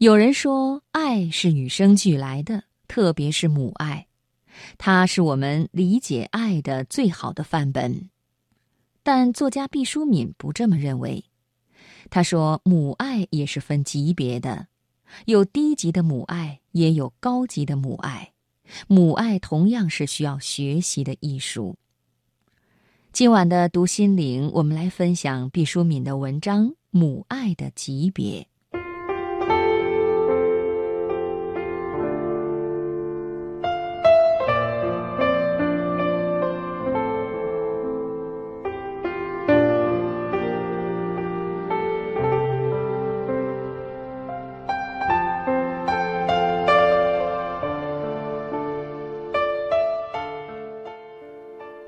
有人说，爱是与生俱来的，特别是母爱，它是我们理解爱的最好的范本。但作家毕淑敏不这么认为。他说，母爱也是分级别的，有低级的母爱，也有高级的母爱。母爱同样是需要学习的艺术。今晚的读心灵，我们来分享毕淑敏的文章《母爱的级别》。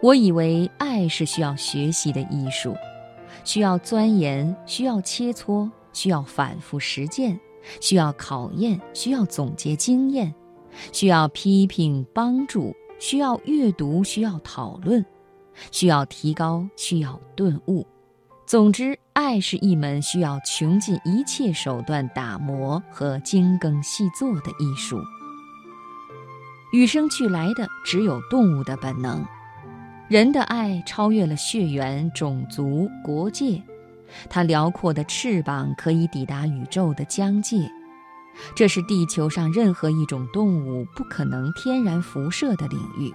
我以为爱是需要学习的艺术，需要钻研，需要切磋，需要反复实践，需要考验，需要总结经验，需要批评帮助，需要阅读，需要讨论，需要提高，需要顿悟。总之，爱是一门需要穷尽一切手段打磨和精耕细作的艺术。与生俱来的只有动物的本能。人的爱超越了血缘、种族、国界，它辽阔的翅膀可以抵达宇宙的疆界，这是地球上任何一种动物不可能天然辐射的领域。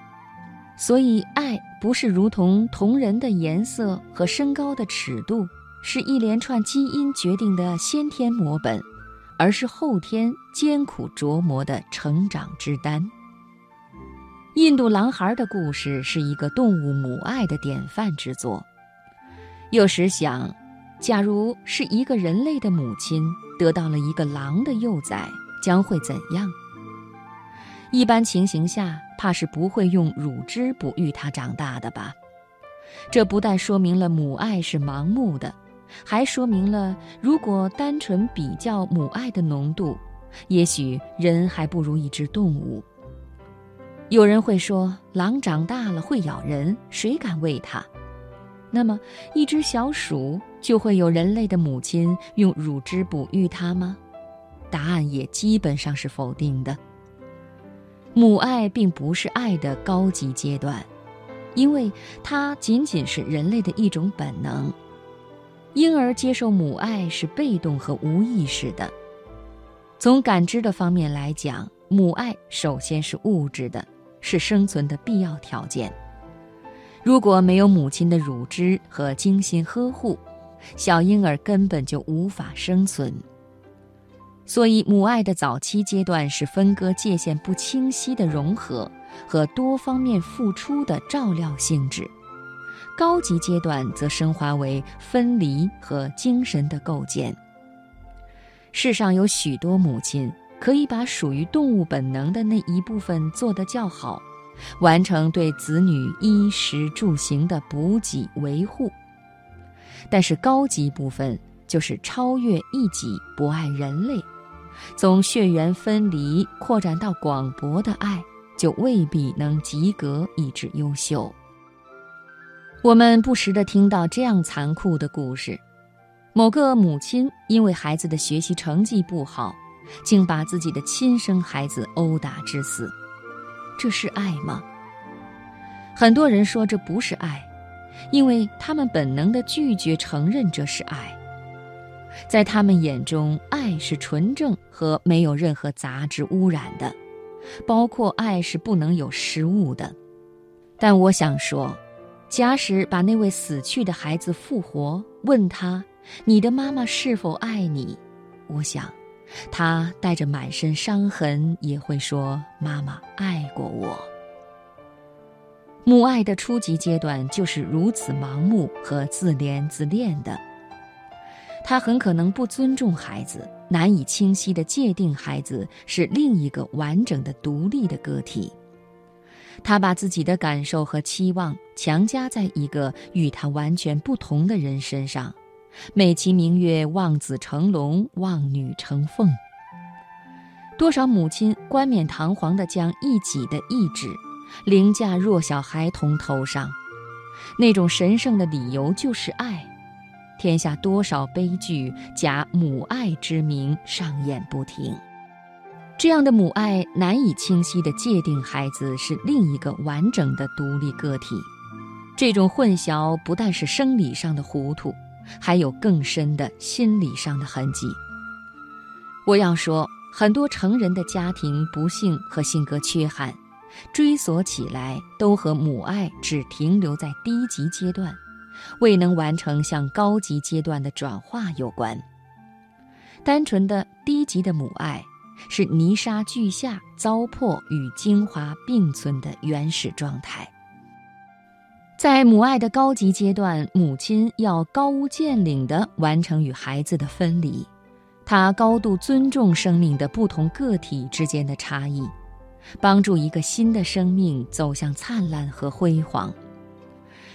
所以，爱不是如同同人的颜色和身高的尺度，是一连串基因决定的先天模本，而是后天艰苦琢磨的成长之丹。印度狼孩的故事是一个动物母爱的典范之作。有时想，假如是一个人类的母亲得到了一个狼的幼崽，将会怎样？一般情形下，怕是不会用乳汁哺育它长大的吧？这不但说明了母爱是盲目的，还说明了，如果单纯比较母爱的浓度，也许人还不如一只动物。有人会说，狼长大了会咬人，谁敢喂它？那么，一只小鼠就会有人类的母亲用乳汁哺育它吗？答案也基本上是否定的。母爱并不是爱的高级阶段，因为它仅仅是人类的一种本能。婴儿接受母爱是被动和无意识的。从感知的方面来讲，母爱首先是物质的。是生存的必要条件。如果没有母亲的乳汁和精心呵护，小婴儿根本就无法生存。所以，母爱的早期阶段是分割界限不清晰的融合和多方面付出的照料性质；高级阶段则升华为分离和精神的构建。世上有许多母亲。可以把属于动物本能的那一部分做得较好，完成对子女衣食住行的补给维护。但是高级部分就是超越一己，不爱人类，从血缘分离扩展到广博的爱，就未必能及格以致优秀。我们不时地听到这样残酷的故事：某个母亲因为孩子的学习成绩不好。竟把自己的亲生孩子殴打致死，这是爱吗？很多人说这不是爱，因为他们本能的拒绝承认这是爱。在他们眼中，爱是纯正和没有任何杂质污染的，包括爱是不能有失误的。但我想说，假使把那位死去的孩子复活，问他：“你的妈妈是否爱你？”我想。他带着满身伤痕，也会说：“妈妈爱过我。”母爱的初级阶段就是如此盲目和自怜自恋的。他很可能不尊重孩子，难以清晰地界定孩子是另一个完整的、独立的个体。他把自己的感受和期望强加在一个与他完全不同的人身上。美其名曰望子成龙，望女成凤。多少母亲冠冕堂皇地将一己的意志凌驾弱小孩童头上，那种神圣的理由就是爱。天下多少悲剧假母爱之名上演不停。这样的母爱难以清晰地界定孩子是另一个完整的独立个体，这种混淆不但是生理上的糊涂，还有更深的心理上的痕迹。我要说，很多成人的家庭不幸和性格缺憾，追索起来都和母爱只停留在低级阶段，未能完成向高级阶段的转化有关。单纯的低级的母爱。是泥沙俱下、糟粕与精华并存的原始状态。在母爱的高级阶段，母亲要高屋建瓴地完成与孩子的分离，她高度尊重生命的不同个体之间的差异，帮助一个新的生命走向灿烂和辉煌。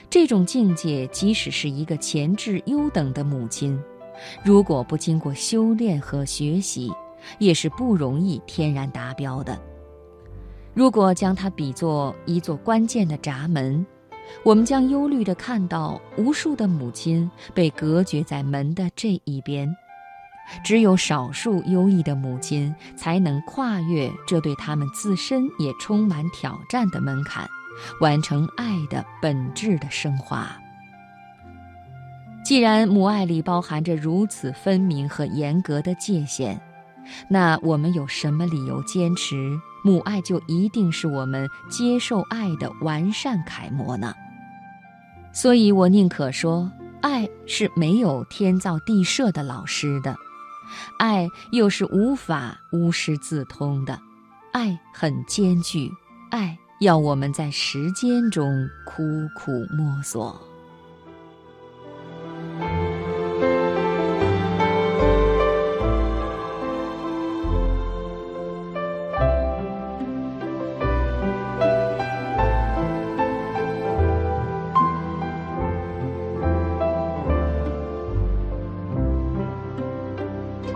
这种境界，即使是一个潜质优等的母亲，如果不经过修炼和学习，也是不容易天然达标的。如果将它比作一座关键的闸门，我们将忧虑地看到无数的母亲被隔绝在门的这一边，只有少数优异的母亲才能跨越这对他们自身也充满挑战的门槛，完成爱的本质的升华。既然母爱里包含着如此分明和严格的界限，那我们有什么理由坚持母爱就一定是我们接受爱的完善楷模呢？所以我宁可说，爱是没有天造地设的老师的，爱又是无法无师自通的，爱很艰巨，爱要我们在时间中苦苦摸索。